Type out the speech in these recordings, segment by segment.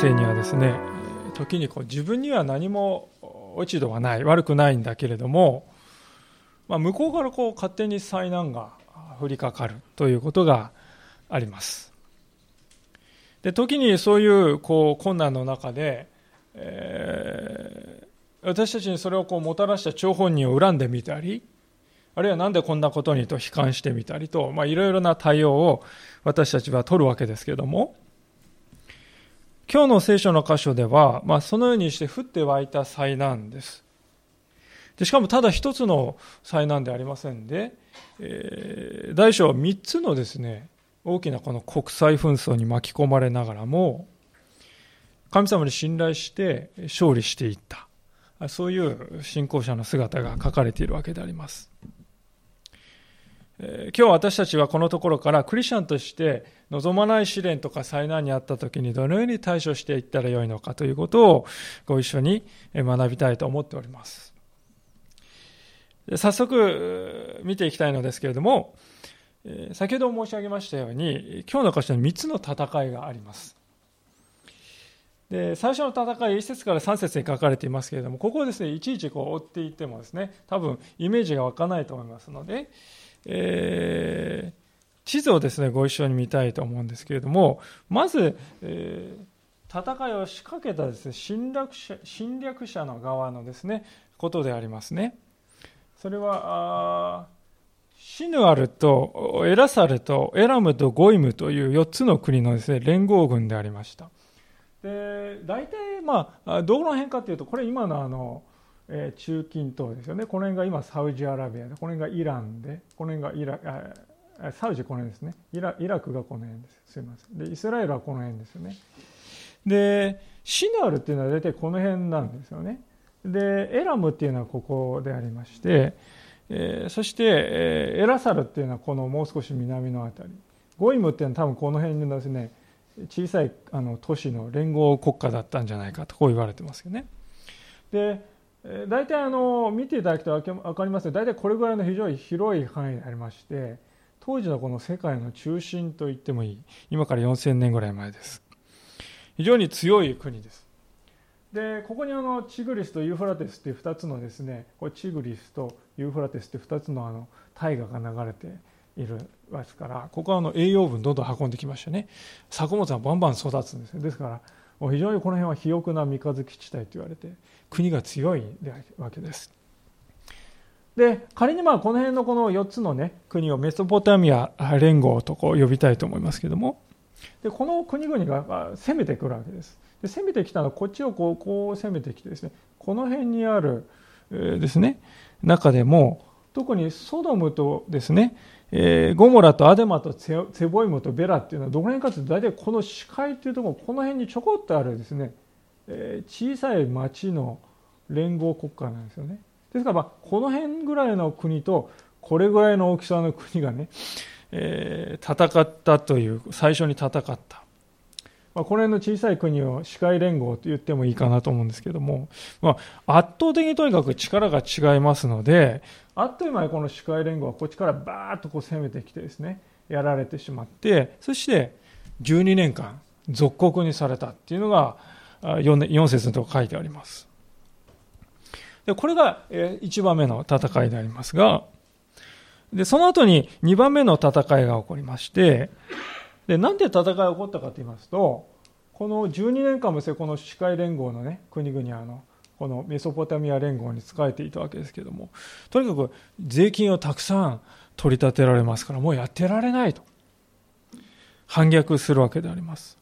生にはですね時にこう自分には何も落ち度はない悪くないんだけれども、まあ、向こうからこう勝手に災難が降りかかるということがあります。で時にそういうこう困難の中で、えー、私たちにそれをこうもたらした張本人を恨んでみたりあるいは何でこんなことにと悲観してみたりと、まあ、いろいろな対応を私たちは取るわけですけれども今日の聖書の箇所では、まあ、そのようにして降って湧いた災難です。でしかもただ一つの災難でありませんで、えー、大小3つのですね、大きなこの国際紛争に巻き込まれながらも、神様に信頼して勝利していった。そういう信仰者の姿が書かれているわけであります。今日私たちはこのところからクリスチャンとして望まない試練とか災難にあった時にどのように対処していったらよいのかということをご一緒に学びたいと思っております。早速見ていきたいのですけれども、先ほど申し上げましたように今日の箇所に3つの戦いがあります。で最初の戦い1節から3節に書かれていますけれどもここをですねいちいちこう追っていってもですね多分イメージが湧かないと思いますので、え、地図をですね、ご一緒に見たいと思うんですけれども、まず、えー、戦いを仕掛けたですね、侵略者侵略者の側のですね、ことでありますね。それは、シヌアルとエラサルとエラムとゴイムという4つの国のですね、連合軍でありました。で、大体、まあ、どの辺かというと、これ今のあの、え中近東ですよね。この辺が今サウジアラビアで、この辺がイランで、この辺がイラあサウジこの辺ですねイラ。イラクがこの辺です。すいません。で、イスラエルはこの辺ですよね。で、シナールっていうのは大体この辺なんですよね。で、エラムっていうのはここでありまして、えー、そして、えー、エラサルっていうのはこのもう少し南のあたり。ゴイムっていうのは多分この辺のですね、小さいあの都市の連合国家だったんじゃないかとこう言われてますよね。で、大体あの見ていただくと分かりますよ。大体これぐらいの非常に広い範囲でありまして当時のこの世界の中心と言ってもいい。今から4000年ぐらい前です。非常に強い国です。でここにあのチグリスとユーフラテスっていう2つのですねこれチグリスとユーフラテスって2つのあの大河が流れているわけですからここはあの栄養分どんどん運んできましてね作物はバンバン育つんですですから非常にこの辺は肥沃な三日月地帯と言われて国が強いわけです。で仮にまあこの辺のこの4つの、ね、国をメソポタミア連合とこう呼びたいと思いますけどもでこの国々が攻めてくるわけです。で攻めてきたのはこっちをこうこう攻めてきてですねこの辺にある、えー、ですね中でも特にソドムとですねえー、ゴモラとアデマとセボイモとベラっていうのはどこら辺かというと大体この視界っていうところこの辺にちょこっとあるですね、えー、小さい町の連合国家なんですよね。ですからまあこの辺ぐらいの国とこれぐらいの大きさの国がね、えー、戦ったという最初に戦った。まあ、この辺の小さい国を司会連合と言ってもいいかなと思うんですけども、まあ、圧倒的にとにかく力が違いますので、あっという間にこの司会連合はこっちからバーッとこう攻めてきてですね、やられてしまって、そして12年間属国にされたっていうのが 4, 4節のところ書いてあります。でこれが1番目の戦いでありますが、でその後に2番目の戦いが起こりまして、でなんで戦いが起こったかと言いますとこの12年間もですねこの司会連合の、ね、国々はあのこのメソポタミア連合に仕えていたわけですけどもとにかく税金をたくさん取り立てられますからもうやってられないと。反逆するわけであります。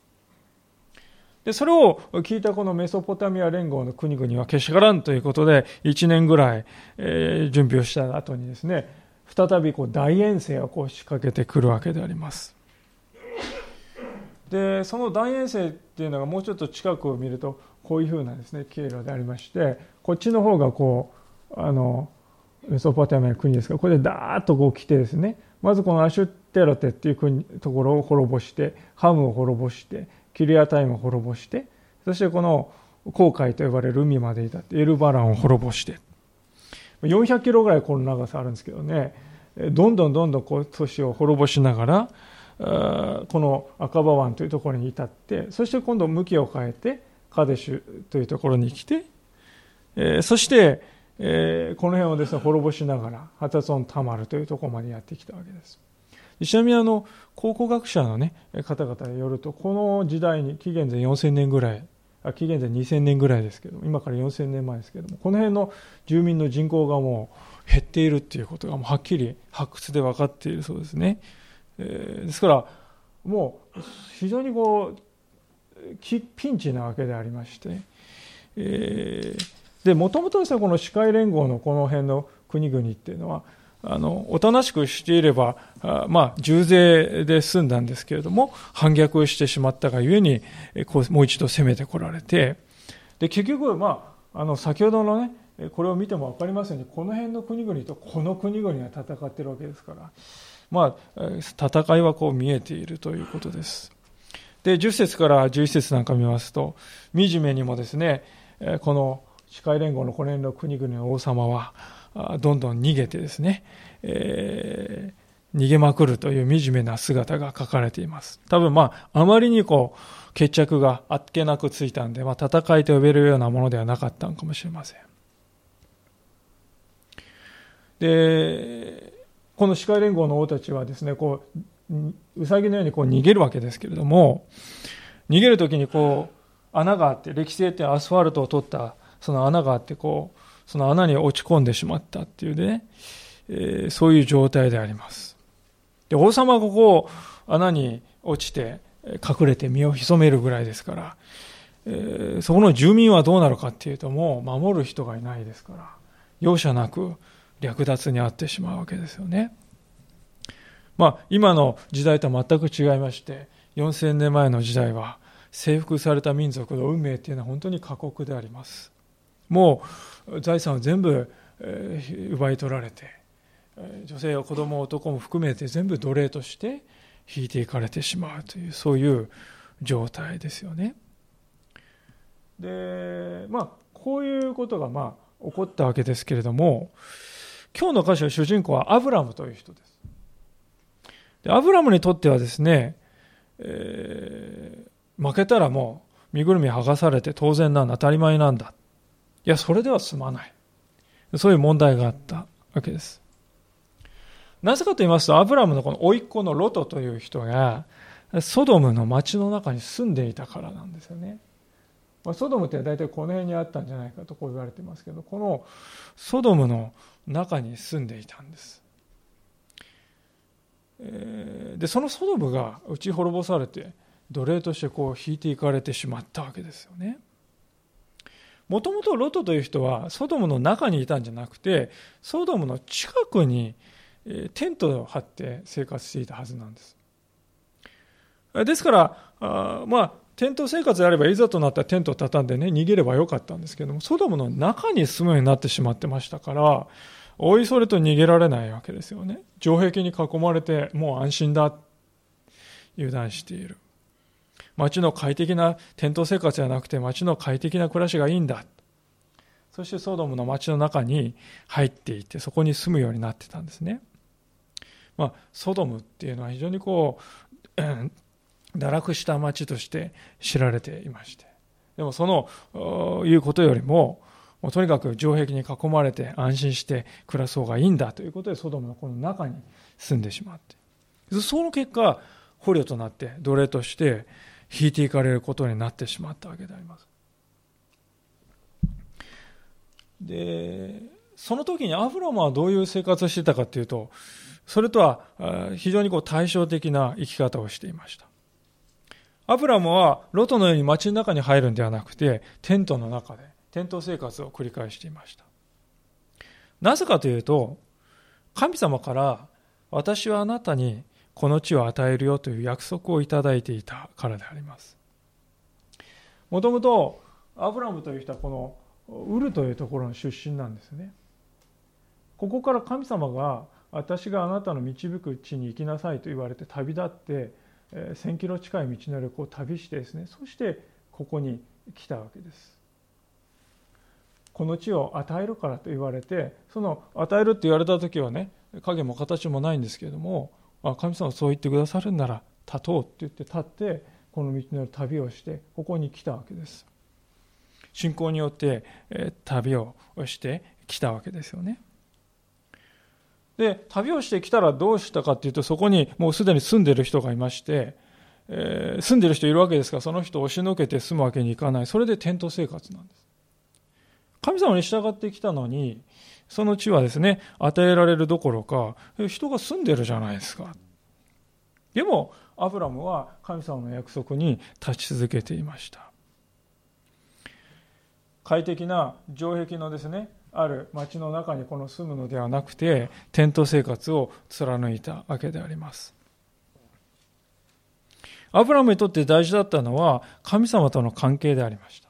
でそれを聞いたこのメソポタミア連合の国々はけしからんということで1年ぐらい、え準備をした後にですね再びこう大遠征をこう仕掛けてくるわけであります。でその大遠征っていうのがもうちょっと近くを見るとこういうふうなですね経路でありましてこっちの方がこうあのメソポタミアの国ですからこれでダーッとこう来てですねまずこのアシュテロテっていう国ところを滅ぼしてハムを滅ぼしてキリアタイムを滅ぼしてそしてこの航海と呼ばれる海までいたエルバランを滅ぼして400キロぐらいこの長さあるんですけどねどんどんどんどんこう都市を滅ぼしながらこの赤羽湾というところに至ってそして今度向きを変えてカデシュというところに来て、そして、この辺をですね滅ぼしながらハタツォン・タマルというところまでやってきたわけです。ちなみにあの考古学者の、ね、方々によるとこの時代に紀元前4000年ぐらい紀元前2000年ぐらいですけど今から4000年前ですけどもこの辺の住民の人口がもう減っているっていうことがもうはっきり発掘で分かっているそうですね、ですからもう非常にこうピンチなわけでありまして、でもともとですねこの司会連合のこの辺の国々っていうのはあのおとなしくしていればあまあ重税で済んだんですけれども反逆してしまったがゆえにこうもう一度攻めてこられてで結局まああの先ほどのねこれを見ても分かりますようにこの辺の国々とこの国々が戦っているわけですからまあ戦いはこう見えているということです。で10節から11節なんか見ますと惨めにもですねこの司会連合のこの辺の国々の王様はどんどん逃げてですね、えー、逃げまくるという惨めな姿が書かれています。多分まあ、あまりにこう、決着があっけなくついたんで、まあ、戦いと呼べるようなものではなかったのかもしれません。で、この司会連合の王たちはですね、こう、うさぎのようにこう逃げるわけですけれども、逃げるときにこう、穴があって、歴史ってアスファルトを取ったその穴があって、こう、その穴に落ち込んでしまったっていうね、えー、そういう状態であります。で、王様はここ穴に落ちて隠れて身を潜めるぐらいですから、えー、そこの住民はどうなるかっていうともう守る人がいないですから、容赦なく略奪に遭ってしまうわけですよね。まあ、今の時代とは全く違いまして、4000年前の時代は征服された民族の運命っていうのは本当に過酷であります。もう財産を全部奪い取られて女性や子供男も含めて全部奴隷として引いていかれてしまうというそういう状態ですよね。でまあこういうことがまあ起こったわけですけれども今日の歌詞の主人公はアブラムという人です。でアブラムにとってはですね、えー、負けたらもう身ぐるみ剥がされて当然なんだ当たり前なんだいや、それでは済まない。そういう問題があったわけです。なぜかと言いますと、アブラムのこの甥っ子のロトという人が、ソドムの町の中に住んでいたからなんですよね。まあ、ソドムって大体この辺にあったんじゃないかとこう言われてますけど、このソドムの中に住んでいたんです。で、そのソドムが打ち滅ぼされて、奴隷としてこう引いていかれてしまったわけですよね。もともとロトという人はソドムの中にいたんじゃなくてソドムの近くにテントを張って生活していたはずなんですですからあまあテント生活であればいざとなったらテントを畳んでね逃げればよかったんですけどもソドムの中に住むようになってしまってましたからおいそれと逃げられないわけですよね。城壁に囲まれてもう安心だ油断している。街の快適なテント生活じゃなくて街の快適な暮らしがいいんだ。そしてソドムの街の中に入っていってそこに住むようになってたんですね、まあ、ソドムっていうのは非常にこう堕落した町として知られていましてでもそのいうことよりももうとにかく城壁に囲まれて安心して暮らそうがいいんだということでソドムのこの中に住んでしまってその結果捕虜となって奴隷として引いていかれることになってしまったわけであります。で、その時にアフラムはどういう生活をしてたかというと、それとは非常にこう対照的な生き方をしていました。アブラムはロトのように街の中に入るんではなくて、テントの中で、テント生活を繰り返していました。なぜかというと、神様から私はあなたにこの地を与えるよという約束をいただいていたからでありますもともとアブラムという人はこのウルというところの出身なんですねここから神様が私があなたの導く地に行きなさいと言われて旅立って1000キロ近い道のりを旅してですねそしてここに来たわけです。この地を与えるからと言われてその与えるって言われた時はね影も形もないんですけれども神様そう言ってくださるんなら立とうって言って立ってこの道のり旅をしてここに来たわけです。信仰によって、旅をしてきたわけですよね。で旅をしてきたらどうしたかっていうとそこにもうすでに住んでる人がいまして、えー、住んでる人いるわけですからその人を押しのけて住むわけにいかない。それでテント生活なんです。神様に従ってきたのにその地はですね与えられるどころか人が住んでるじゃないですか。でもアブラムは神様の約束に立ち続けていました。快適な城壁のですねある町の中にこの住むのではなくてテント生活を貫いたわけであります。アブラムにとって大事だったのは神様との関係でありました。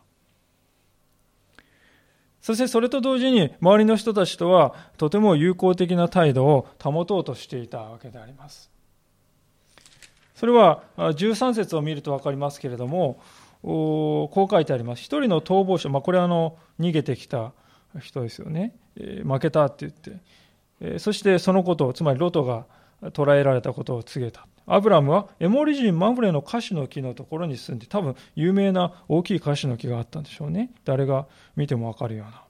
そしてそれと同時に周りの人たちとはとても友好的な態度を保とうとしていたわけであります。それは13節を見ると分かりますけれどもこう書いてあります。一人の逃亡者、まあ、これはあの逃げてきた人ですよね、えー、負けたって言って、えー、そしてそのことをつまりロトが捕らえられたことを告げた。アブラムはエモリ人マムレのカシの木のところに住んで多分有名な大きいカシの木があったんでしょうね。誰が見ても分かるような。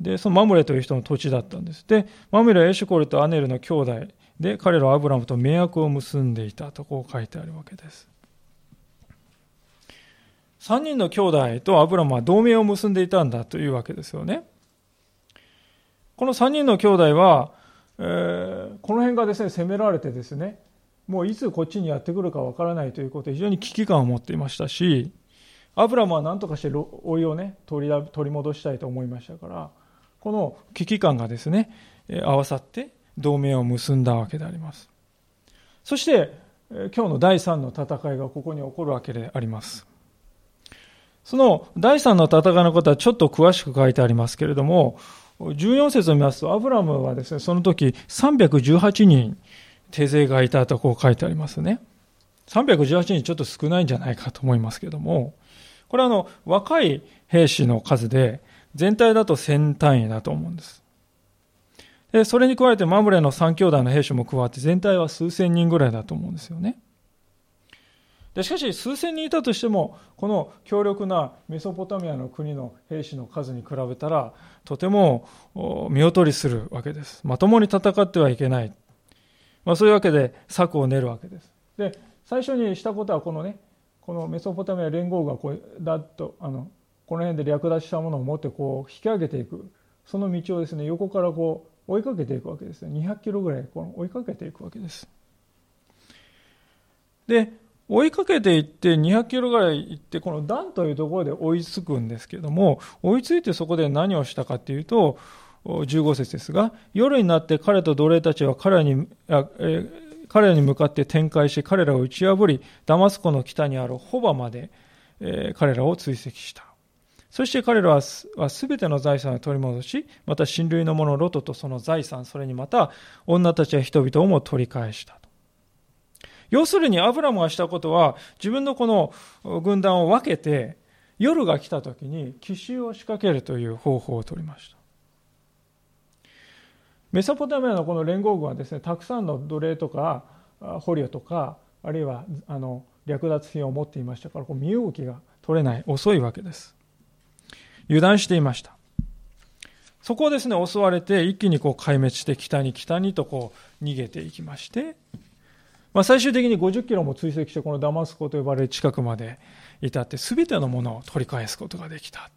でそのマムレという人の土地だったんです。でマムレはエシュコルとアネルの兄弟で彼らはアブラムと盟約を結んでいたとこう書いてあるわけです。3人の兄弟とアブラムは同盟を結んでいたんだというわけですよね。この3人の兄弟は、えー、この辺がですね、攻められてですね、もういつこっちにやってくるかわからないということで非常に危機感を持っていましたし、アブラムは何とかして老いをね取り、取り戻したいと思いましたから、この危機感がですね、合わさって同盟を結んだわけであります。そして、今日の第3の戦いがここに起こるわけであります。その第三の戦いのことはちょっと詳しく書いてありますけれども、14節を見ますと、アブラムはですね、その時318人手勢がいたとこう書いてありますね。318人ちょっと少ないんじゃないかと思いますけれども、これはあの、若い兵士の数で、全体だと1000単位だと思うんです。で、それに加えてマムレの3兄弟の兵士も加わって全体は数千人ぐらいだと思うんですよね。しかし数千人いたとしてもこの強力なメソポタミアの国の兵士の数に比べたらとても見劣りするわけです。まともに戦ってはいけない、まあ、そういうわけで策を練るわけです。で最初にしたことはこのねこのメソポタミア連合がこうだっとあのこの辺で略奪したものを持ってこう引き上げていく。その道をですね横からこう追いかけていくわけですね。200キロぐらいこの追いかけていくわけです。で追いかけていって200キロぐらい行ってこのダンというところで追いつくんですけども追いついてそこで何をしたかっていうと15節ですが夜になって彼と奴隷たちは彼らに、え彼らに向かって展開し彼らを打ち破りダマスコの北にあるホバまで、え彼らを追跡した。そして彼らはすべての財産を取り戻しまた親類の者ロトとその財産それにまた女たちや人々をも取り返したと。要するにアブラムがしたことは自分のこの軍団を分けて夜が来た時に奇襲を仕掛けるという方法を取りました。メソポタミアのこの連合軍はですねたくさんの奴隷とか捕虜とかあるいはあの略奪品を持っていましたからこう身動きが取れない遅いわけです。油断していました。そこをですね襲われて一気にこう壊滅して北に北にとこう逃げていきましてまあ、最終的に50キロも追跡してこのダマスコと呼ばれる近くまで至って全てのものを取り返すことができた。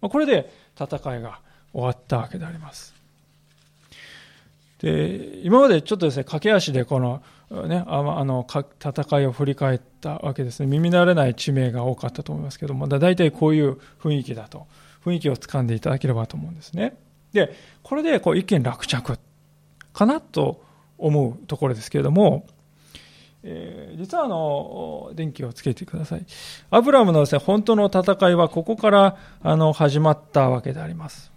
まあ、これで戦いが終わったわけであります。で、今までちょっとですね、駆け足でこのね、あの、戦いを振り返ったわけですね。耳慣れない地名が多かったと思いますけども、だ大体こういう雰囲気だと、雰囲気をつかんでいただければと思うんですね。で、これでこう一見落着かなと思うところですけれども、えー、実はあの電気をつけてください。アブラムのです、ね、本当の戦いはここからあの始まったわけであります。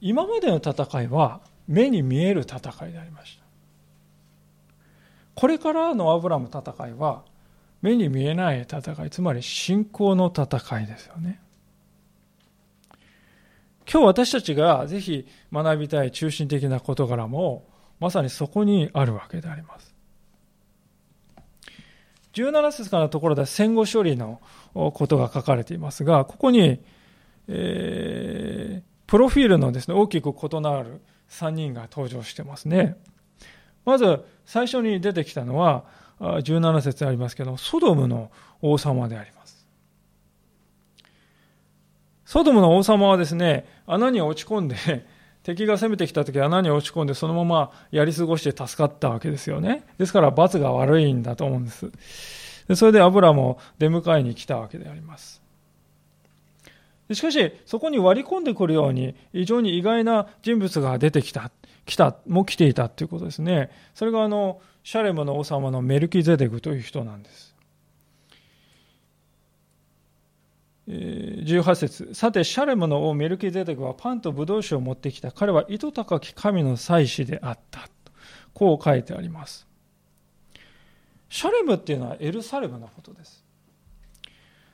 今までの戦いは目に見える戦いでありました。これからのアブラム戦いは目に見えない戦い、つまり信仰の戦いですよね。今日私たちがぜひ学びたい中心的な事柄もまさにそこにあるわけであります。17節からのところでは戦後処理のことが書かれていますが、ここに、えー、プロフィールのですね、大きく異なる3人が登場してますね。まず、最初に出てきたのは、17節ありますけど、ソドムの王様であります。ソドムの王様はですね、穴に落ち込んで、敵が攻めてきた時穴に落ち込んでそのままやり過ごして助かったわけですよね。ですから罰が悪いんだと思うんです。でそれでアブラも出迎えに来たわけであります。しかし、そこに割り込んでくるように、非常に意外な人物が出てきた、来た、も来ていたということですね。それがあの、シャレムの王様のメルキゼデクという人なんです。18節さて、シャレムの王メルキゼデクはパンとブドウ酒を持ってきた。彼は糸高き神の祭司であった。こう書いてあります。シャレムっていうのはエルサレムのことです。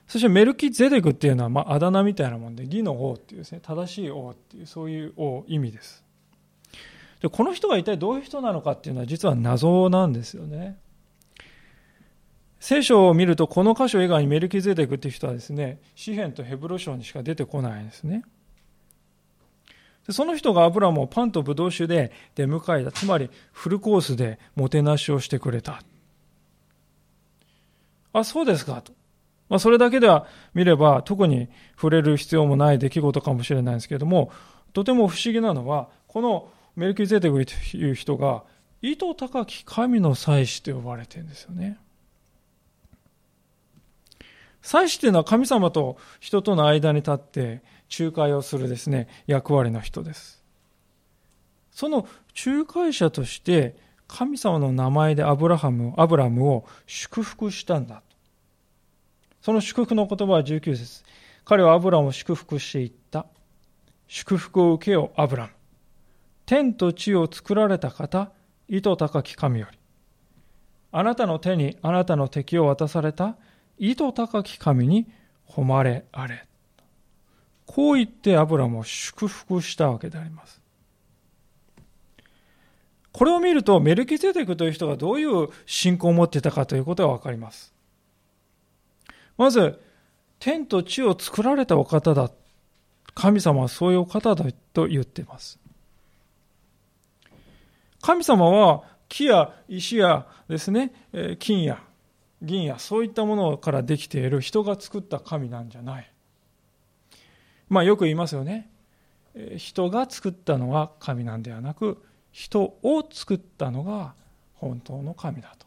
そしてメルキゼデクっていうのは、まあ、あだ名みたいなもんで、義の王っていうですね、正しい王っていう、そういう王、意味です。で、この人が一体どういう人なのかっていうのは実は謎なんですよね。聖書を見ると、この箇所以外にメルキゼデクっていう人はですね、詩篇とヘブロ書にしか出てこないんですね。でその人がアブラムをパンとブドウ酒で出迎えた。つまり、フルコースでもてなしをしてくれた。あ、そうですかと。まあ、それだけでは見れば特に触れる必要もない出来事かもしれないんですけれども、とても不思議なのは、このメルキゼテクという人が、意図高き神の祭司と呼ばれてるんですよね。祭司というのは神様と人との間に立って仲介をするですね、役割の人です。その仲介者として神様の名前でアブラハム、アブラムを祝福したんだ。その祝福の言葉は19節彼はアブラムを祝福していった。祝福を受けよ、アブラム。天と地を作られた方、意図高き神より。あなたの手にあなたの敵を渡された意図高き神に誉れあれ。こう言ってアブラムを祝福したわけであります。これを見るとメルキゼテクという人がどういう信仰を持っていたかということがわかります。まず、天と地を作られたお方だ。神様はそういうお方だと言っています。神様は木や石やですね、金や銀やそういったものからできている人が作った神なんじゃない。まあよく言いますよね。人が作ったのは神なんではなく、人を作ったのが本当の神だと。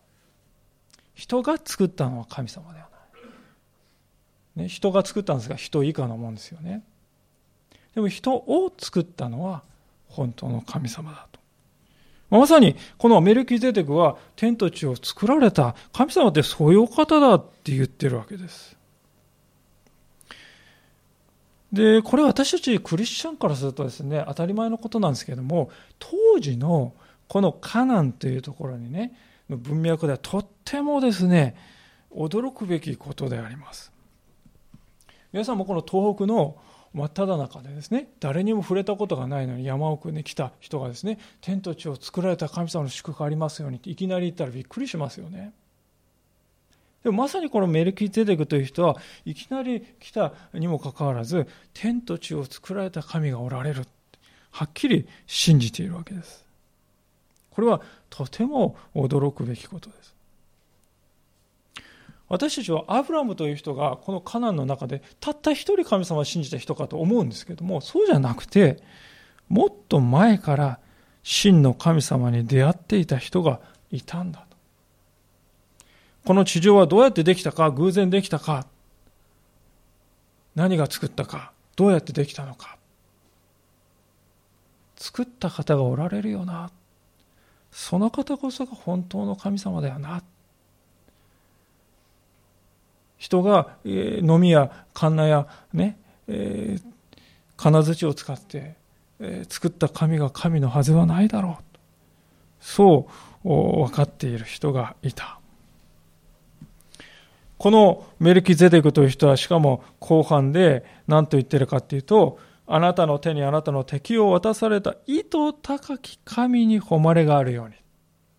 人が作ったのは神様ではないね、人が作ったんですが人以下のもんですよねでも人を作ったのは本当の神様だとまさにこのメルキゼテクは天と地を作られた神様ってそういうお方だって言ってるわけです。でこれ私たちクリスチャンからするとですね当たり前のことなんですけども当時のこのカナンというところにね文脈ではとってもですね驚くべきことであります。皆さんもこの東北の真っ只中でですね誰にも触れたことがないのに山奥に来た人がですね天と地を作られた神様の祝福ありますようにっていきなり言ったらびっくりしますよね。でもまさにこのメルキゼデクという人はいきなり来たにもかかわらず天と地を作られた神がおられるはっきり信じているわけです。これはとても驚くべきことです。私たちはアブラムという人がこのカナンの中でたった一人神様を信じた人かと思うんですけどもそうじゃなくてもっと前から真の神様に出会っていた人がいたんだと。この地上はどうやってできたか偶然できたか何が作ったかどうやってできたのか。作った方がおられるよなその方こそが本当の神様だよな。人が、えー、飲みやカンナやね、えー、金槌を使って、えー、作った神が神のはずはないだろう。そう分かっている人がいた。このメルキゼデクという人はしかも後半で何と言ってるかっていうと、あなたの手にあなたの敵を渡された意図高き神に誉れがあるように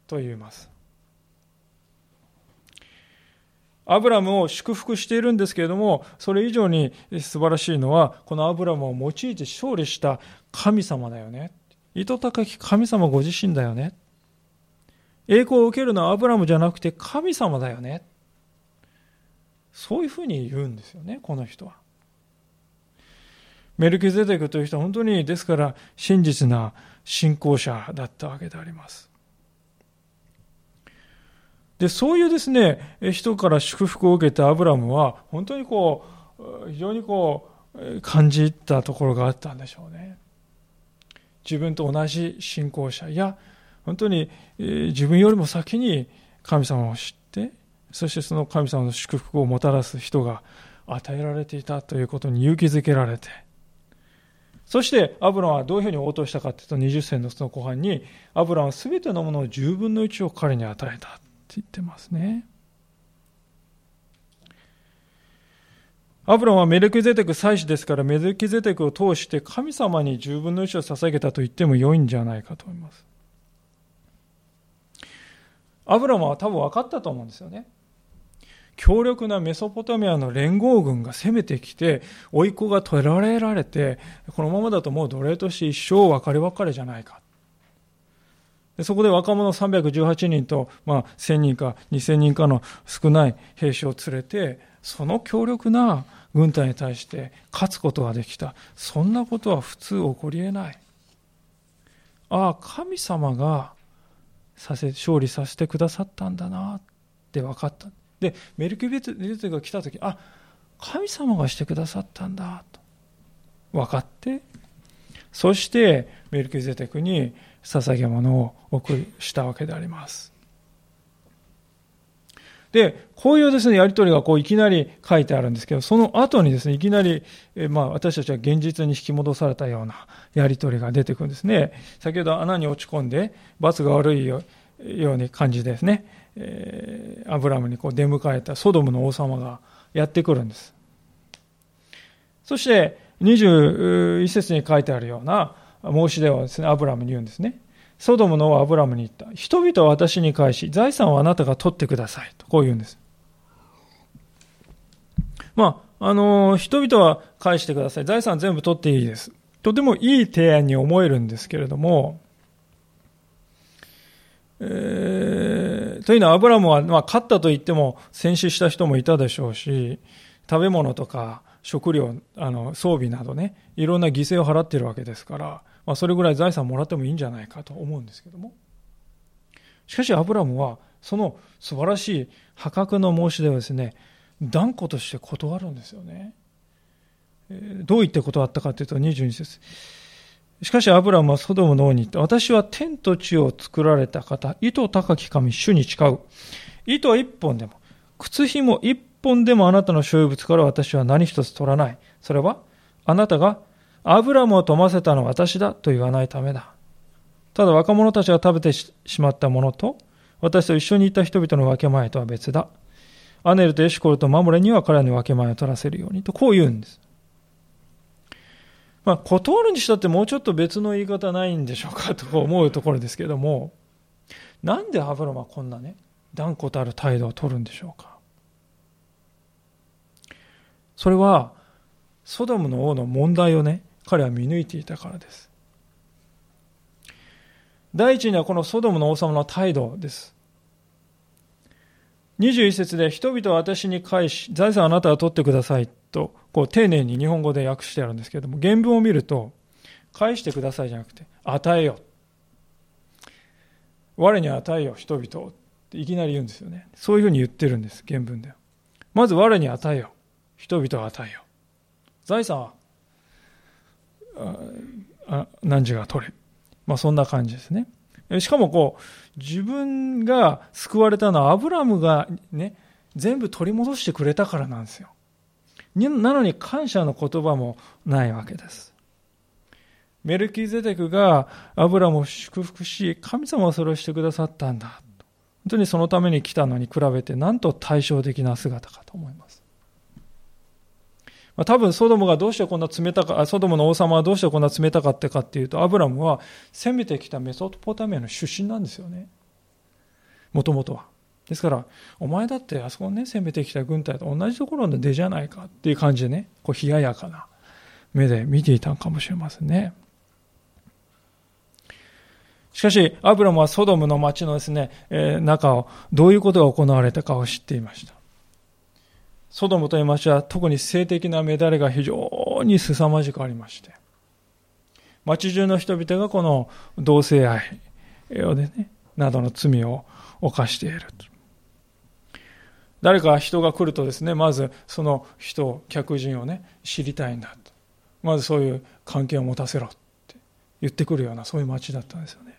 と言います。アブラムを祝福しているんですけれども、それ以上に素晴らしいのは、このアブラムを用いて勝利した神様だよね。糸高き神様ご自身だよね。栄光を受けるのはアブラムじゃなくて神様だよね。そういうふうに言うんですよね、この人は。メルキゼデクという人は本当に、ですから真実な信仰者だったわけであります。で、そういうですね、人から祝福を受けたアブラムは、本当にこう、非常にこう、感じたところがあったんでしょうね。自分と同じ信仰者や、本当に自分よりも先に神様を知って、そしてその神様の祝福をもたらす人が与えられていたということに勇気づけられて、そしてアブラムはどういうふうに応答したかというと20節のその後半にアブラムは全てのものを10分の1を彼に与えたって言ってますね。アブラムはメルキゼテク祭司ですからメルキゼテクを通して神様に10分の1を捧げたと言っても良いんじゃないかと思います。アブラムは多分分かったと思うんですよね。強力なメソポタミアの連合軍が攻めてきて、甥っ子が取られられて、このままだともう奴隷として一生別れ別れじゃないか。でそこで若者318人と、まあ、1000人か2000人かの少ない兵士を連れて、その強力な軍隊に対して勝つことができた。そんなことは普通起こり得ない。ああ、神様がさせ、勝利させてくださったんだなって分かった。で、メルキベテが来た時、あ、神様がしてくださったんだと分かって、そしてメルキュゼテクに捧げ物を送りしたわけであります。で、こういうですね、やりとりがこういきなり書いてあるんですけど、その後にですね、いきなり、えまあ私たちは現実に引き戻されたようなやりとりが出てくるんですね。先ほど穴に落ち込んで、罰が悪いように感じですね。えー、アブラムにこう出迎えたソドムの王様がやってくるんです。そして、21節に書いてあるような申し出をですね、アブラムに言うんですね。ソドムの王はアブラムに言った。人々は私に返し、財産をあなたが取ってください。とこう言うんです。まあ、あの、人々は返してください。財産全部取っていいです。とてもいい提案に思えるんですけれども、えー、というのはアブラムは、まあ、勝ったと言っても戦死した人もいたでしょうし、食べ物とか食料、あの装備などね、いろんな犠牲を払っているわけですから、まあ、それぐらい財産もらってもいいんじゃないかと思うんですけども。しかしアブラムは、その素晴らしい破格の申し出をですね、断固として断るんですよね。どう言って断ったかというと22節しかしアブラムはソドムの王に言って、私は天と地を作られた方、糸高き神、主に誓う。糸一本でも、靴紐一本でもあなたの所有物から私は何一つ取らない。それは、あなたがアブラムを富ませたのは私だと言わないためだ。ただ若者たちが食べてしまったものと、私と一緒にいた人々の分け前とは別だ。アネルとエシコルとマモレには彼らに分け前を取らせるようにと、こう言うんです。まあ、断るにしたってもうちょっと別の言い方ないんでしょうか と思うところですけども、なんでアブラムはこんなね、断固たる態度を取るんでしょうか。それは、ソドムの王の問題をね、彼は見抜いていたからです。第一にはこのソドムの王様の態度です。21節で人々は私に返し、財産あなたは取ってくださいと、こう丁寧に日本語で訳してあるんですけれども、原文を見ると、返してくださいじゃなくて、与えよ。我に与えよ、人々っていきなり言うんですよね。そういうふうに言ってるんです、原文では。まず我に与えよ、人々を与えよ。財産は、あ何時が取れ。まあそんな感じですね。しかもこう、自分が救われたのはアブラムがね、全部取り戻してくれたからなんですよ。なのに感謝の言葉もないわけです。メルキゼテクがアブラムを祝福し、神様はそれをしてくださったんだ。本当にそのために来たのに比べて、なんと対照的な姿かと思います。まあ、多分ソドムがどうしてこんな冷たか、ソドムの王様はどうしてこんな冷たかったかっていうと、アブラムは攻めてきたメソポタミアの出身なんですよね。もともとは。ですから、お前だってあそこね、攻めてきた軍隊と同じところの出じゃないかっていう感じでね、こう冷ややかな目で見ていたかもしれませんね。しかし、アブラムはソドムの町のですね、えー、中を、どういうことが行われたかを知っていました。ソドムという町は特に性的な乱れが非常に凄まじくありまして、町中の人々がこの同性愛をね、などの罪を犯している。誰か人が来るとですね、まずその人、客人をね、知りたいんだと。まずそういう関係を持たせろって言ってくるような、そういう町だったんですよね。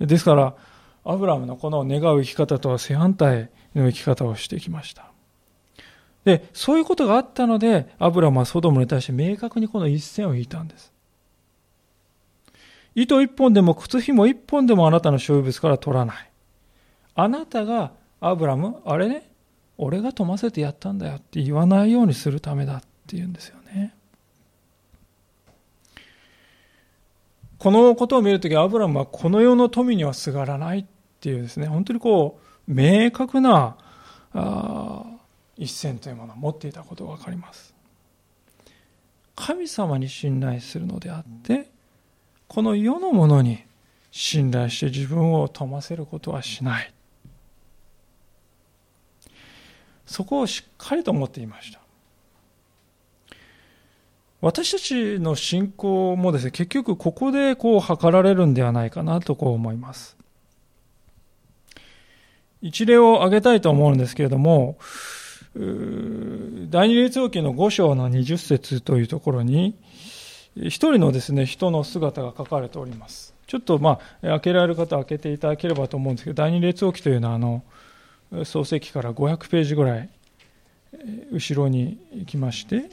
ですから、アブラムのこの願う生き方とは正反対の生き方をしてきました。で、そういうことがあったので、アブラムはソドムに対して明確にこの一線を引いたんです。糸一本でも靴紐一本でもあなたの所有物から取らない。あなたがアブラム、あれね、俺が飛ませてやったんだよって言わないようにするためだって言うんですよね。このことを見るとき、アブラムはこの世の富にはすがらないっていうですね、本当にこう、明確なあ一線というものを持っていたことがわかります。神様に信頼するのであって、この世のものに信頼して自分を富ませることはしない。そこをしっかりと思っていました。私たちの信仰もですね、結局ここでこう測られるんではないかなとこう思います。一例を挙げたいと思うんですけれども、第二列王記の5章の20節というところに、一人のですね、人の姿が書かれております。ちょっとまあ、開けられる方は開けていただければと思うんですけど、第二列王記というのは、あの、創世記から500ページぐらい後ろに行きまして、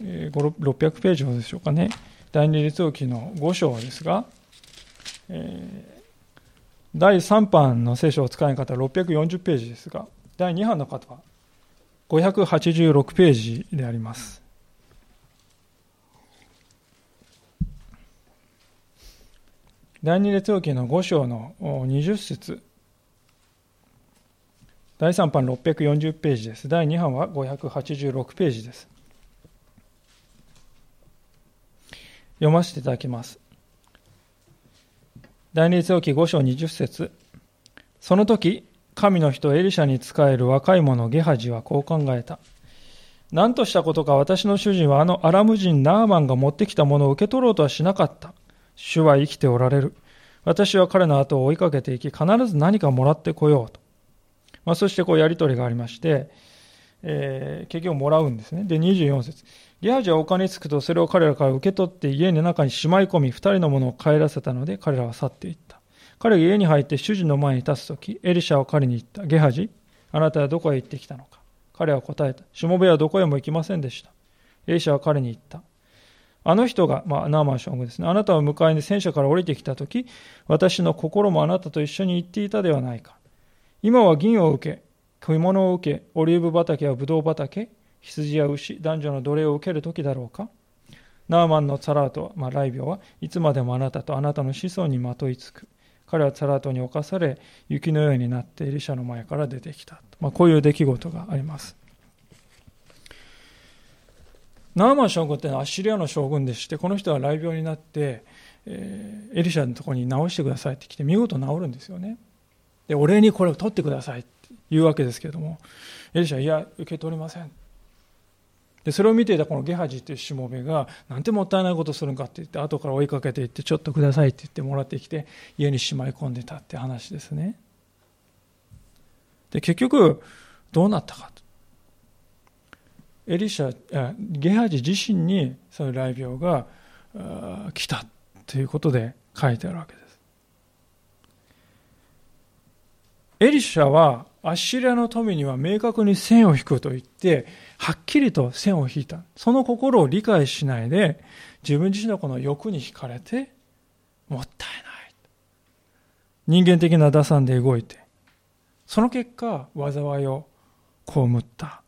600ページほどでしょうかね。第二列王記の5章ですが、第3版の聖書を使い方は640ページですが、第2版の方は586ページであります。第二列王記の5章の20節第3版640ページです。第2版は586ページです。読ませていただきます。第二列王記5章20節その時、神の人エリシャに仕える若い者ゲハジはこう考えた。何としたことか私の主人はあのアラム人ナーマンが持ってきたものを受け取ろうとはしなかった。主は生きておられる。私は彼の後を追いかけていき、必ず何かもらってこようと。まあ、そしてこうやりとりがありまして、えー、結局もらうんですね。で、24節ゲハジはお金つくと、それを彼らから受け取って家の中にしまい込み、二人のものを帰らせたので、彼らは去っていった。彼が家に入って主人の前に立つとき、エリシャは彼に言った。ゲハジ、あなたはどこへ行ってきたのか彼は答えた。しもべはどこへも行きませんでした。エリシャは彼に言った。あの人が、まあ、ナーマン将軍ですね。あなたを迎えに戦車から降りてきたとき、私の心もあなたと一緒に行っていたではないか。今は銀を受け、食い物を受け、オリーブ畑やブドウ畑、羊や牛、男女の奴隷を受ける時だろうかナーマンのツァラート、まあ、ライビョはいつまでもあなたとあなたの子孫にまといつく。彼はツラートに侵され、雪のようになってエリシャの前から出てきた。まあ、こういう出来事があります。ナーマン将軍ってのはアッシリアの将軍でして、この人は雷病になって、えー、エリシャのところに治してくださいって来て、見事治るんですよね。で、お礼にこれを取ってくださいって言うわけですけれども、エリシャはいや、受け取りません。で、それを見ていたこのゲハジというしもべが、なんてもったいないことするんかって言って、後から追いかけていって、ちょっとくださいって言ってもらってきて、家にしまい込んでたって話ですね。で、結局、どうなったかと。エリシャ、ゲハジ自身にその雷病が来たということで書いてあるわけです。エリシャはアッシリアの富には明確に線を引くと言って、はっきりと線を引いた。その心を理解しないで、自分自身のこの欲に惹かれて、もったいない。人間的な打算で動いて、その結果、災いを被った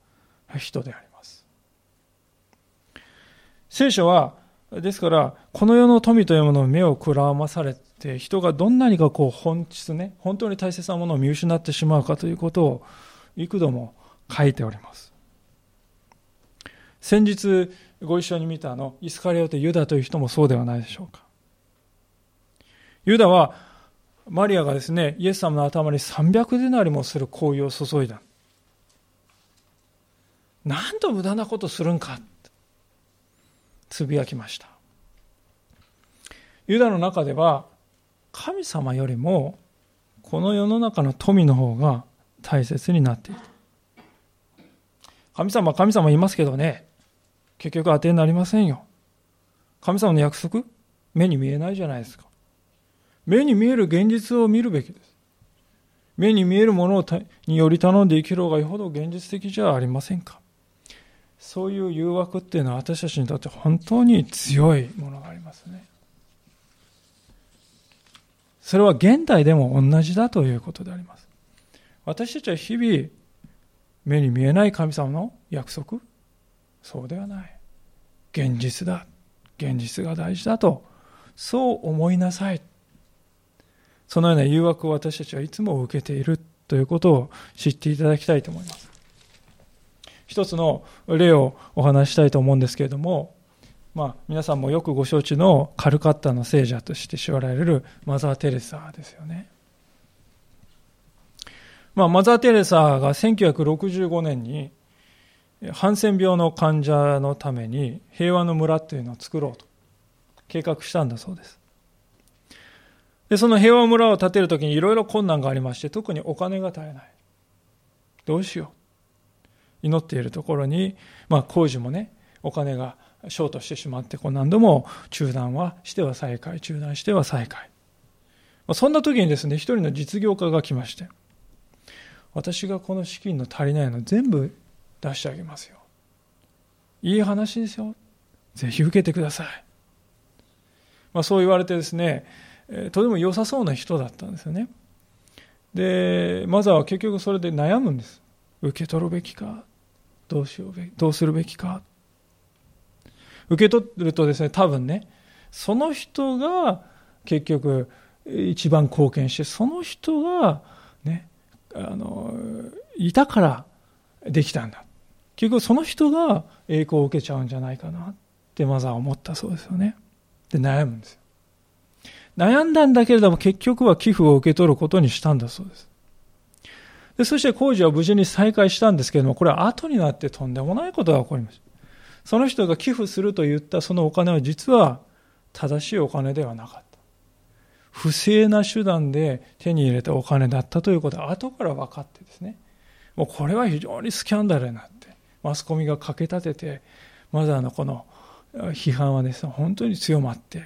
人であります。聖書は、ですから、この世の富というものを目をくらまされで人がどんなにかこう本質ね本当に大切なものを見失ってしまうかということを幾度も書いております。先日ご一緒に見たあのイスカリオテ・ユダという人もそうではないでしょうか。ユダはマリアがですねイエス様の頭に300デナリもする香油を注いだ。なんと無駄なことするんか。つぶやきました。ユダの中では神様よりもこの世の中の富の方が大切になっている。神様神様いますけどね。結局当てになりませんよ。神様の約束？目に見えないじゃないですか。目に見える現実を見るべきです。目に見えるものにより頼んで生きる方がよほど現実的じゃありませんか。そういう誘惑っていうのは私たちにとって本当に強いものがありますね。それは現代でも同じだということであります。私たちは日々目に見えない神様の約束？そうではない。現実だ。現実が大事だと、そう思いなさい。そのような誘惑を私たちはいつも受けているということを知っていただきたいと思います。一つの例をお話したいと思うんですけれども、まあ、皆さんもよくご承知のカルカッタの聖者として知られるマザー・テレサですよね。まあ、マザー・テレサが1965年にハンセン病の患者のために平和の村というのを作ろうと計画したんだそうです。で、その平和村を建てるときにいろいろ困難がありまして、特にお金が足りない。どうしよう。祈っているところに、まあ工事もね、お金がショートしてしまって、こう何度も中断はしては再開、中断しては再開。そんな時にですね、一人の実業家が来まして、私がこの資金の足りないの全部出してあげますよ。いい話ですよ。ぜひ受けてください。まあ、そう言われてですね、とても良さそうな人だったんですよね。で、マザーは結局それで悩むんです。受け取るべきか、どうしようどうするべきか。受け取るとですね、多分ね、その人が結局一番貢献して、その人がね、あの、いたからできたんだ。結局その人が栄光を受けちゃうんじゃないかなってマザーは思ったそうですよね。で、悩むんですよ。悩んだんだけれども結局は寄付を受け取ることにしたんだそうです。でそして工事は無事に再開したんですけれども、これは後になってとんでもないことが起こりました。その人が寄付すると言ったそのお金は実は正しいお金ではなかった。不正な手段で手に入れたお金だったということは後から分かってですね。もうこれは非常にスキャンダルになって、マスコミが駆け立てて、マザーのこの批判はですね、本当に強まって、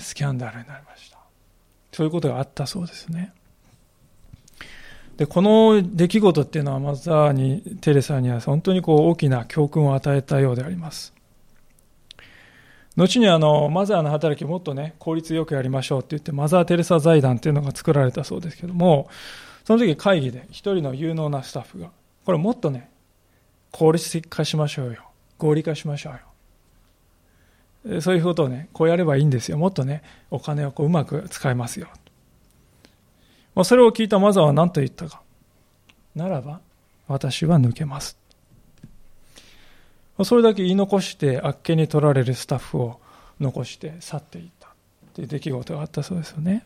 スキャンダルになりました。そういうことがあったそうですね。で、この出来事っていうのはマザーに、テレサには本当にこう大きな教訓を与えたようであります。後にあの、マザーの働きもっとね、効率よくやりましょうって言って、マザー・テレサ財団っていうのが作られたそうですけども、その時会議で一人の有能なスタッフが、これもっとね、効率化しましょうよ。合理化しましょうよ。そういうことをね、こうやればいいんですよ。もっとね、お金をこううまく使えますよ。まあ、それを聞いたマザーは何と言ったか。ならば、私は抜けます。それだけ言い残して、あっけに取られるスタッフを残して去っていったという出来事があったそうですよね。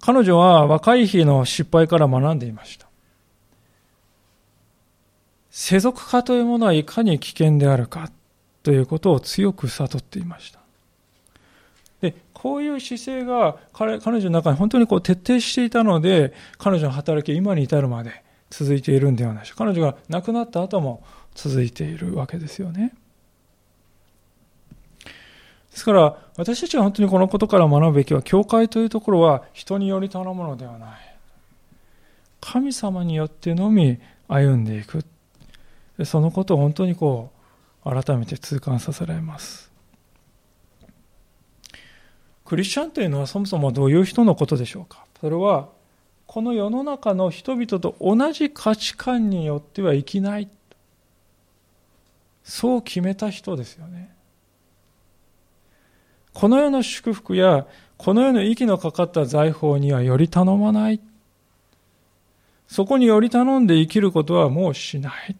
彼女は若い日の失敗から学んでいました。世俗化というものはいかに危険であるかということを強く悟っていました。こういう姿勢が彼彼女の中に本当にこう徹底していたので、彼女の働き今に至るまで続いているんではないし。彼女が亡くなった後も続いているわけですよね。ですから、私たちは本当にこのことから学ぶべきは、教会というところは人により頼むのではない。神様によってのみ歩んでいく。そのことを本当にこう、改めて痛感させられます。クリスチャンというのはそもそもどういう人のことでしょうか？それは、この世の中の人々と同じ価値観によっては生きない。そう決めた人ですよね。この世の祝福や、この世の息のかかった財宝にはより頼まない。そこにより頼んで生きることはもうしない。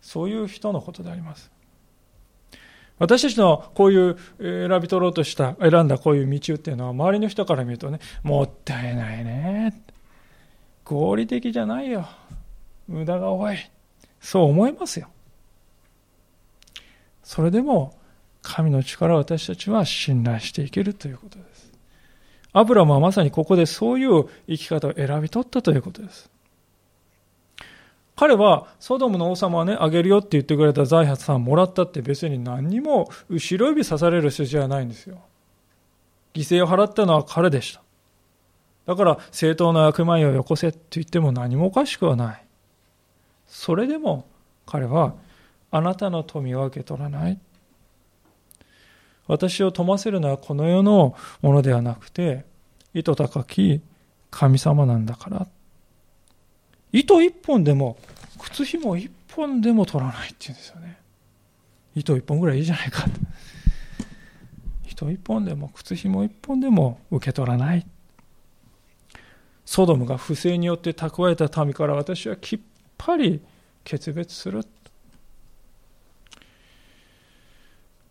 そういう人のことであります。私たちのこういう選び取ろうとした選んだこういう道っていうのは周りの人から見るとねもったいないね。合理的じゃないよ。無駄が多い。そう思いますよ。それでも神の力を私たちは信頼していけるということです。アブラムはまさにここでそういう生き方を選び取ったということです。彼は、ソドムの王様はね、あげるよって言ってくれた財産もらったって別に何にも後ろ指刺される筋はないんですよ。犠牲を払ったのは彼でした。だから、正当な役前をよこせって言っても何もおかしくはない。それでも彼は、あなたの富は受け取らない。私を富ませるのはこの世のものではなくて、意図高き神様なんだから。糸一本でも、靴紐一本でも取らないっていうんですよね。糸一本ぐらいいいじゃないか。糸一本でも、靴紐一本でも受け取らない。ソドムが不正によって蓄えた民から私はきっぱり決別する。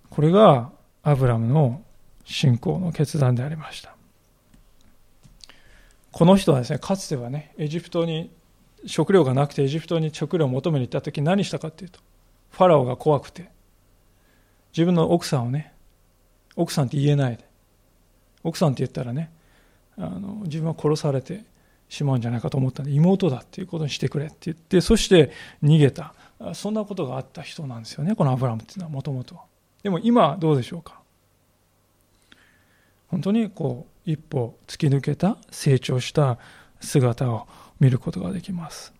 これがアブラムの信仰の決断でありました。この人はですね、かつてはね、エジプトに食料がなくてエジプトに食料を求めに行った時何したかっていうとファラオが怖くて自分の奥さんをね奥さんって言えないで奥さんって言ったらねあの自分は殺されてしまうんじゃないかと思ったんで妹だっていうことにしてくれって言ってそして逃げた。そんなことがあった人なんですよねこのアブラムっていうのはもともとでも今どうでしょうか？本当にこう一歩突き抜けた成長した姿を見ることができます。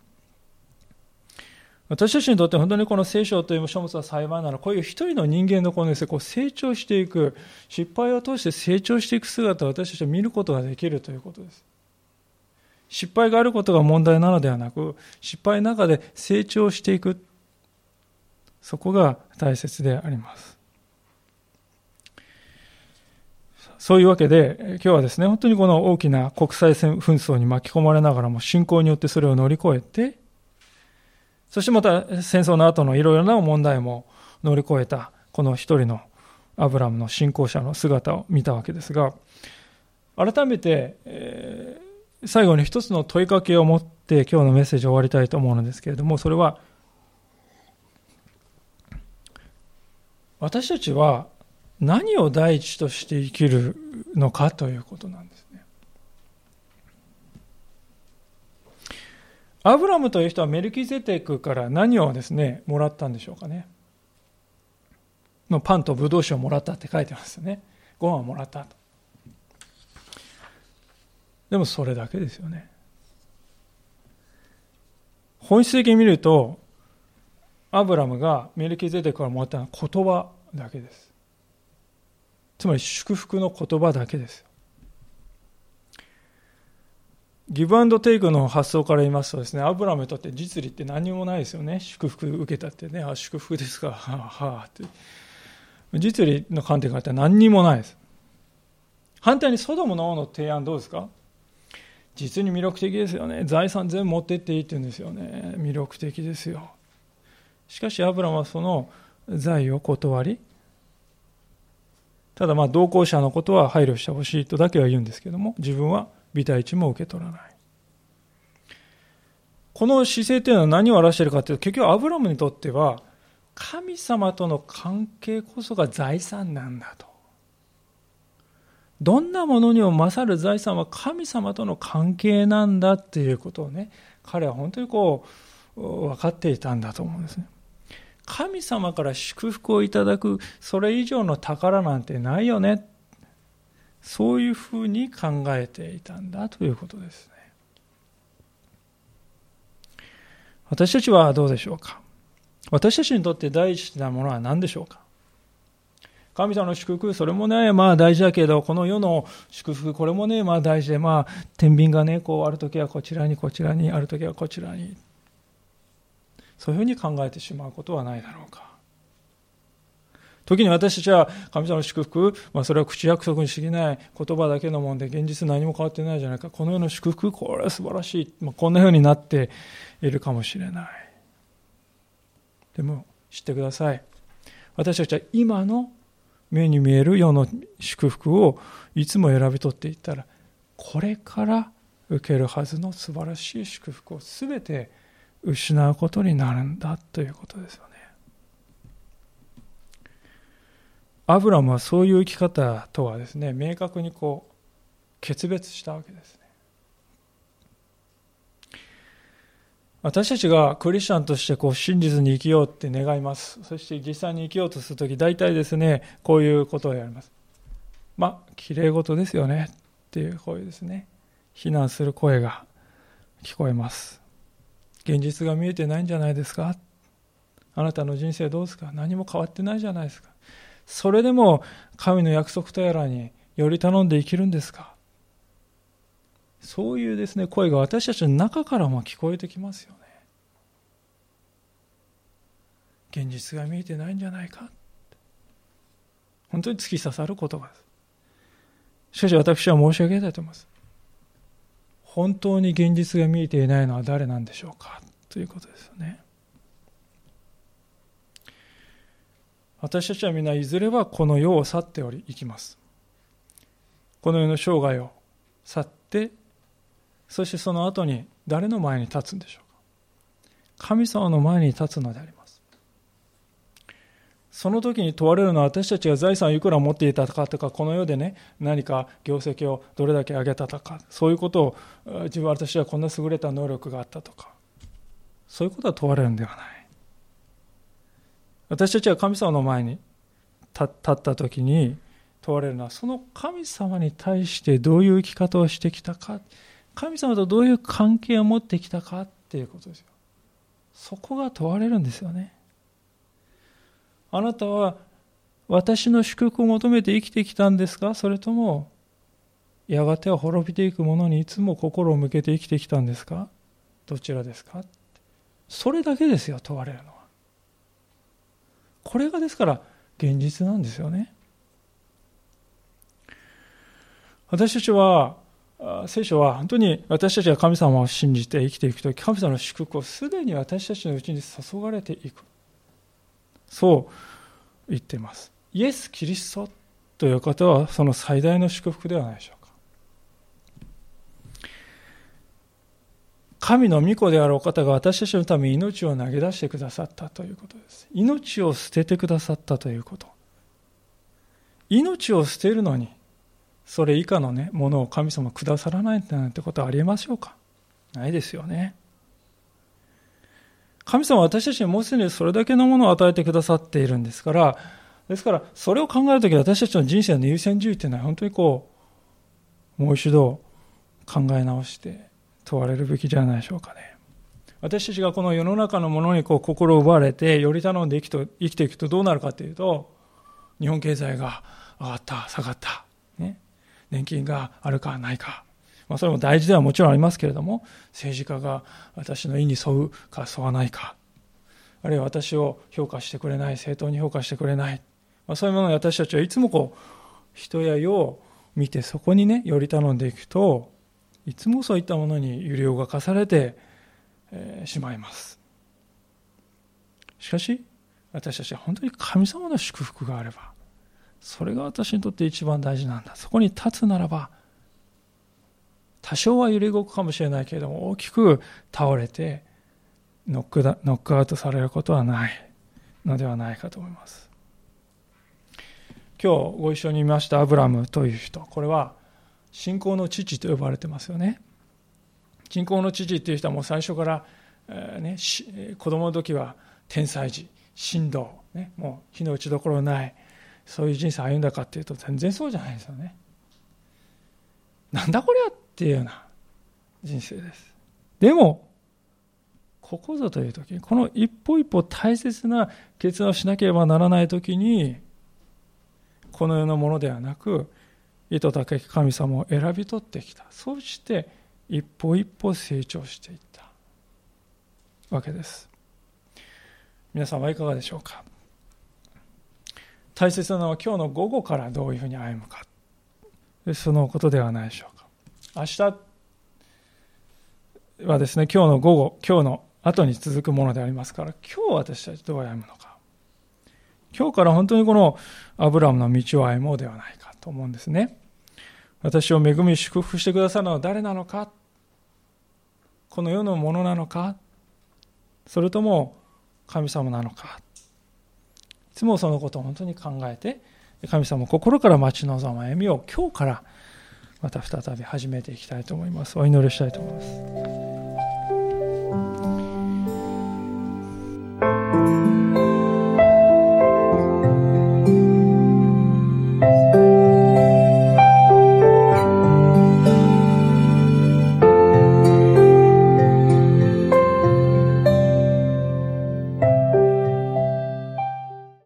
私たちにとって本当にこの聖書という書物は幸いなら、こういう一人の人間のこのです、ね、こう成長していく、失敗を通して成長していく姿を私たちは見ることができるということです。失敗があることが問題なのではなく、失敗の中で成長していく、そこが大切であります。そういうわけで、今日はですね、本当にこの大きな国際紛争に巻き込まれながらも、信仰によってそれを乗り越えて、そしてまた戦争の後のいろいろな問題も乗り越えた、この一人のアブラムの信仰者の姿を見たわけですが、改めて、えー、最後に一つの問いかけを持って今日のメッセージを終わりたいと思うのですけれども、それは、私たちは何を第一として生きるのかということなんですね。アブラムという人はメルキゼテクから何をですね、もらったんでしょうかね。のパンとブドウ酒をもらったって書いてますよね。ご飯をもらったと。でもそれだけですよね。本質的に見ると、アブラムがメルキゼテクからもらったのは言葉だけです。つまり祝福の言葉だけです。ギブアンドテイクの発想から言いますとですね、アブラムにとって実利って何もないですよね。祝福受けたってね、あ、祝福ですか、はあ、はあ、って。実利の観点から言ったら何にもないです。反対にソドムの王の提案どうですか？実に魅力的ですよね。財産全部持ってっていいって言うんですよね。魅力的ですよ。しかしアブラムはその財を断り、ただまあ同行者のことは配慮してほしいとだけは言うんですけども、自分は微体値も受け取らない。この姿勢というのは何を表しているかというと、結局アブラムにとっては、神様との関係こそが財産なんだと。どんなものにも勝る財産は神様との関係なんだっていうことをね、彼は本当にこう、分かっていたんだと思うんですね。神様から祝福をいただく、それ以上の宝なんてないよね。そういうふうに考えていたんだということですね。私たちはどうでしょうか？私たちにとって大事なものは何でしょうか？神様の祝福、それもね、まあ大事だけど、この世の祝福、これもね、まあ大事で、まあ、天秤がね、こう、ある時はこちらに、こちらに、ある時はこちらに。そういうふうに考えてしまうことはないだろうか。時に私たちは神様の祝福、まあ、それは口約束に過ぎない言葉だけのもんで現実何も変わってないじゃないか。この世の祝福これは素晴らしい、まあ、こんな風になっているかもしれない。でも知ってください。私たちは今の目に見える世の祝福をいつも選び取っていったらこれから受けるはずの素晴らしい祝福を全て失うことになるんだということですよね。アブラムはそういう生き方とはですね明確にこう決別したわけですね。私たちがクリスチャンとしてこう真実に生きようって願います。そして実際に生きようとするとき、大体ですね、こういうことをやります。まあ、きれい事ですよねっていう声ですね。非難する声が聞こえます。現実が見えてないんじゃないですか？あなたの人生どうですか？何も変わってないじゃないですか？それでも神の約束とやらにより頼んで生きるんですか？そういうですね、声が私たちの中からも聞こえてきますよね。現実が見えてないんじゃないか？本当に突き刺さる言葉です。しかし私は申し上げたいと思います。本当に現実が見えていないのは誰なんでしょうか？ということですよね。私たちは皆いずれはこの世を去っており行きます。この世の生涯を去ってそしてその後に誰の前に立つんでしょうか？神様の前に立つのでありますその時に問われるのは私たちが財産をいくら持っていたかとかこの世でね何か業績をどれだけ上げたとかそういうことを自分私はこんな優れた能力があったとかそういうことは問われるんではない私たちは神様の前に立った時に問われるのはその神様に対してどういう生き方をしてきたか神様とどういう関係を持ってきたかっていうことですよ。そこが問われるんですよね。あなたは私の祝福を求めて生きてきたんですか？それともやがては滅びていくものにいつも心を向けて生きてきたんですか？どちらですか？それだけですよ問われるのは。これがですから現実なんですよね。私たちは聖書は本当に私たちが神様を信じて生きていくとき、神様の祝福をすでに私たちのうちに注がれていく。そう言っています。イエス・キリストという方はその最大の祝福ではないでしょうか。神の御子であるお方が私たちのために命を投げ出してくださったということです。命を捨ててくださったということ。命を捨てるのにそれ以下のね、ものを神様くださらないなんてことはありえましょうか？ないですよね。神様は私たちにもうすでにそれだけのものを与えてくださっているんですから、ですから、それを考えるとき私たちの人生の優先順位っていうのは本当にこう、もう一度考え直して問われるべきではないでしょうかね。私たちがこの世の中のものにこう心を奪われて、より頼んで生きと生きていくとどうなるかというと、日本経済が上がった、下がった、ね、年金があるかないか、まあ、それも大事ではもちろんありますけれども政治家が私の意に沿うか沿わないかあるいは私を評価してくれない正当に評価してくれない、まあ、そういうものを私たちはいつもこう人や世を見てそこにねより頼んでいくといつもそういったものに揺り動かされて、えー、しまいますしかし私たちは本当に神様の祝福があればそれが私にとって一番大事なんだ。そこに立つならば、多少は揺れ動くかもしれないけれども、大きく倒れてノックだノックアウトされることはないのではないかと思います。今日ご一緒に見ましたアブラムという人、これは信仰の父と呼ばれてますよね。信仰の父っていう人はもう最初から、えーね、子供の時は天才児、神道、ね、もう火の打ちどころない、そういう人生歩んだかっていうと全然そうじゃないですよね。なんだこりゃっていうような人生です。でも、ここぞという時この一歩一歩大切な決断をしなければならない時に、この世のものではなく、意図高き神様を選び取ってきた。そうして一歩一歩成長していったわけです。皆さんはいかがでしょうか大切なのは今日の午後からどういうふうに歩むか。そのことではないでしょう。明日はですね、今日の午後、今日の後に続くものでありますから、今日私たちどう歩むのか。今日から本当にこのアブラムの道を歩もうではないかと思うんですね。私を恵み祝福してくださるのは誰なのか？この世のものなのか？それとも神様なのか？いつもそのことを本当に考えて神様心から待ち望む歩みを今日からまた再び始めていきたいと思います。お祈りしたいと思います。